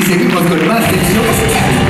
y seguimos con más tensión.